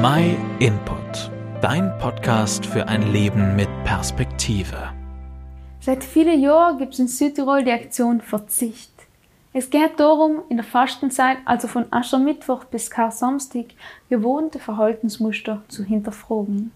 My Input, dein Podcast für ein Leben mit Perspektive. Seit vielen Jahren gibt es in Südtirol die Aktion Verzicht. Es geht darum, in der Fastenzeit, also von Aschermittwoch bis Kar-Samstag, gewohnte Verhaltensmuster zu hinterfragen.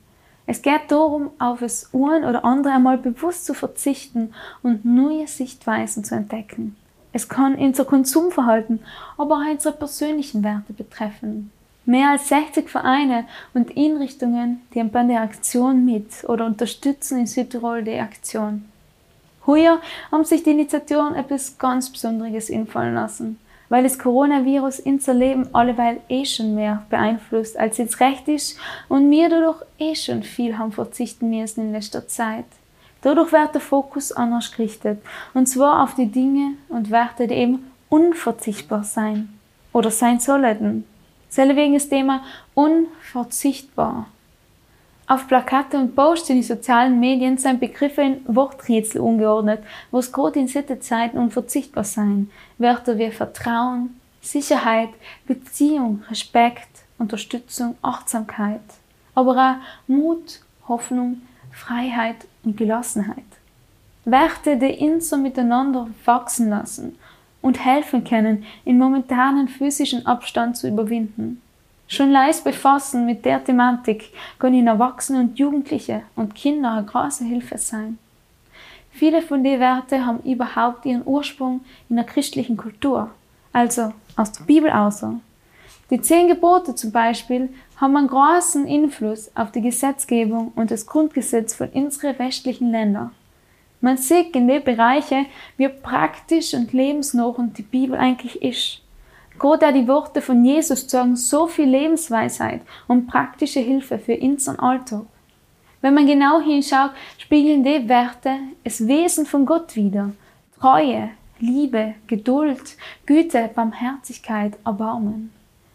Es geht darum, auf das ein oder andere einmal bewusst zu verzichten und neue Sichtweisen zu entdecken. Es kann unser Konsumverhalten, aber auch unsere persönlichen Werte betreffen. Mehr als 60 Vereine und Einrichtungen die bei der Aktion mit oder unterstützen in Südtirol die Aktion. Heuer haben sich die Initiatoren etwas ganz Besonderes einfallen lassen, weil das Coronavirus unser Leben alleweil eh schon mehr beeinflusst, als jetzt recht ist und wir dadurch eh schon viel haben verzichten müssen in letzter Zeit. Dadurch wird der Fokus anders gerichtet, und zwar auf die Dinge und Werte, die eben unverzichtbar sein oder sein sollten. Deswegen Thema unverzichtbar. Auf Plakate und Posts in den sozialen Medien sind Begriffe in Worträtsel umgeordnet, wo es gerade in Zeiten unverzichtbar sein. Wörter wie Vertrauen, Sicherheit, Beziehung, Respekt, Unterstützung, Achtsamkeit. Aber auch Mut, Hoffnung, Freiheit und Gelassenheit. Werte, die uns so miteinander wachsen lassen und helfen können, in momentanen physischen Abstand zu überwinden. Schon leist befassen mit der Thematik können Erwachsene und Jugendliche und Kinder eine große Hilfe sein. Viele von den Werten haben überhaupt ihren Ursprung in der christlichen Kultur, also aus der Bibel aus. Die zehn Gebote zum Beispiel haben einen großen Einfluss auf die Gesetzgebung und das Grundgesetz von unseren westlichen Ländern. Man sieht in den Bereichen, wie praktisch und lebensnah die Bibel eigentlich ist. Gerade die Worte von Jesus sagen so viel Lebensweisheit und praktische Hilfe für unseren Alltag. Wenn man genau hinschaut, spiegeln die Werte das Wesen von Gott wider. Treue, Liebe, Geduld, Güte, Barmherzigkeit, Erbarmen.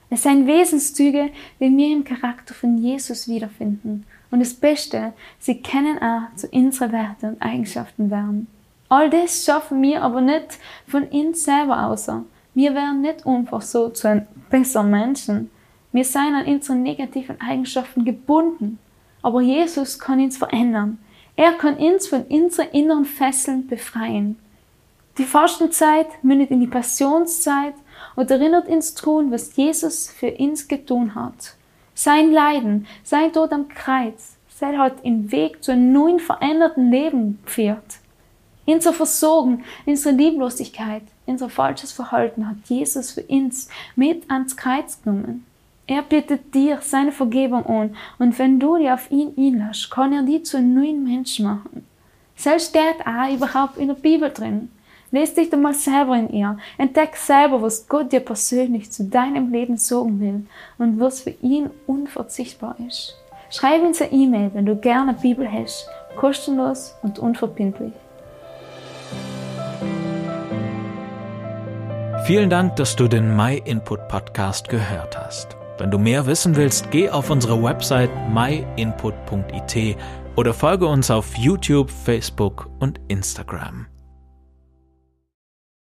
Es sind Wesenszüge, die wir im Charakter von Jesus wiederfinden. Und das Beste, sie kennen auch zu unseren Werten und Eigenschaften werden. All das schaffen wir aber nicht von uns selber aus. Wir werden nicht einfach so zu einem besseren Menschen. Wir sind an unsere negativen Eigenschaften gebunden. Aber Jesus kann uns verändern. Er kann uns von unseren inneren Fesseln befreien. Die Fastenzeit mündet in die Passionszeit und erinnert uns tun, was Jesus für uns getan hat. Sein Leiden, sein Tod am Kreuz, sein hat den Weg zu einem neuen veränderten Leben geführt. Unser Versorgen, unsere Lieblosigkeit, unser falsches Verhalten hat Jesus für uns mit ans Kreuz genommen. Er bittet dir seine Vergebung an und wenn du dich auf ihn einlässt, kann er dich zu einem neuen Menschen machen. Selbst steht auch überhaupt in der Bibel drin. Lies dich doch mal selber in ihr. Entdeck selber, was Gott dir persönlich zu deinem Leben sagen will und was für ihn unverzichtbar ist. Schreib uns eine E-Mail, wenn du gerne Bibel hast. Kostenlos und unverbindlich. Vielen Dank, dass du den My Input Podcast gehört hast. Wenn du mehr wissen willst, geh auf unsere Website myinput.it oder folge uns auf YouTube, Facebook und Instagram.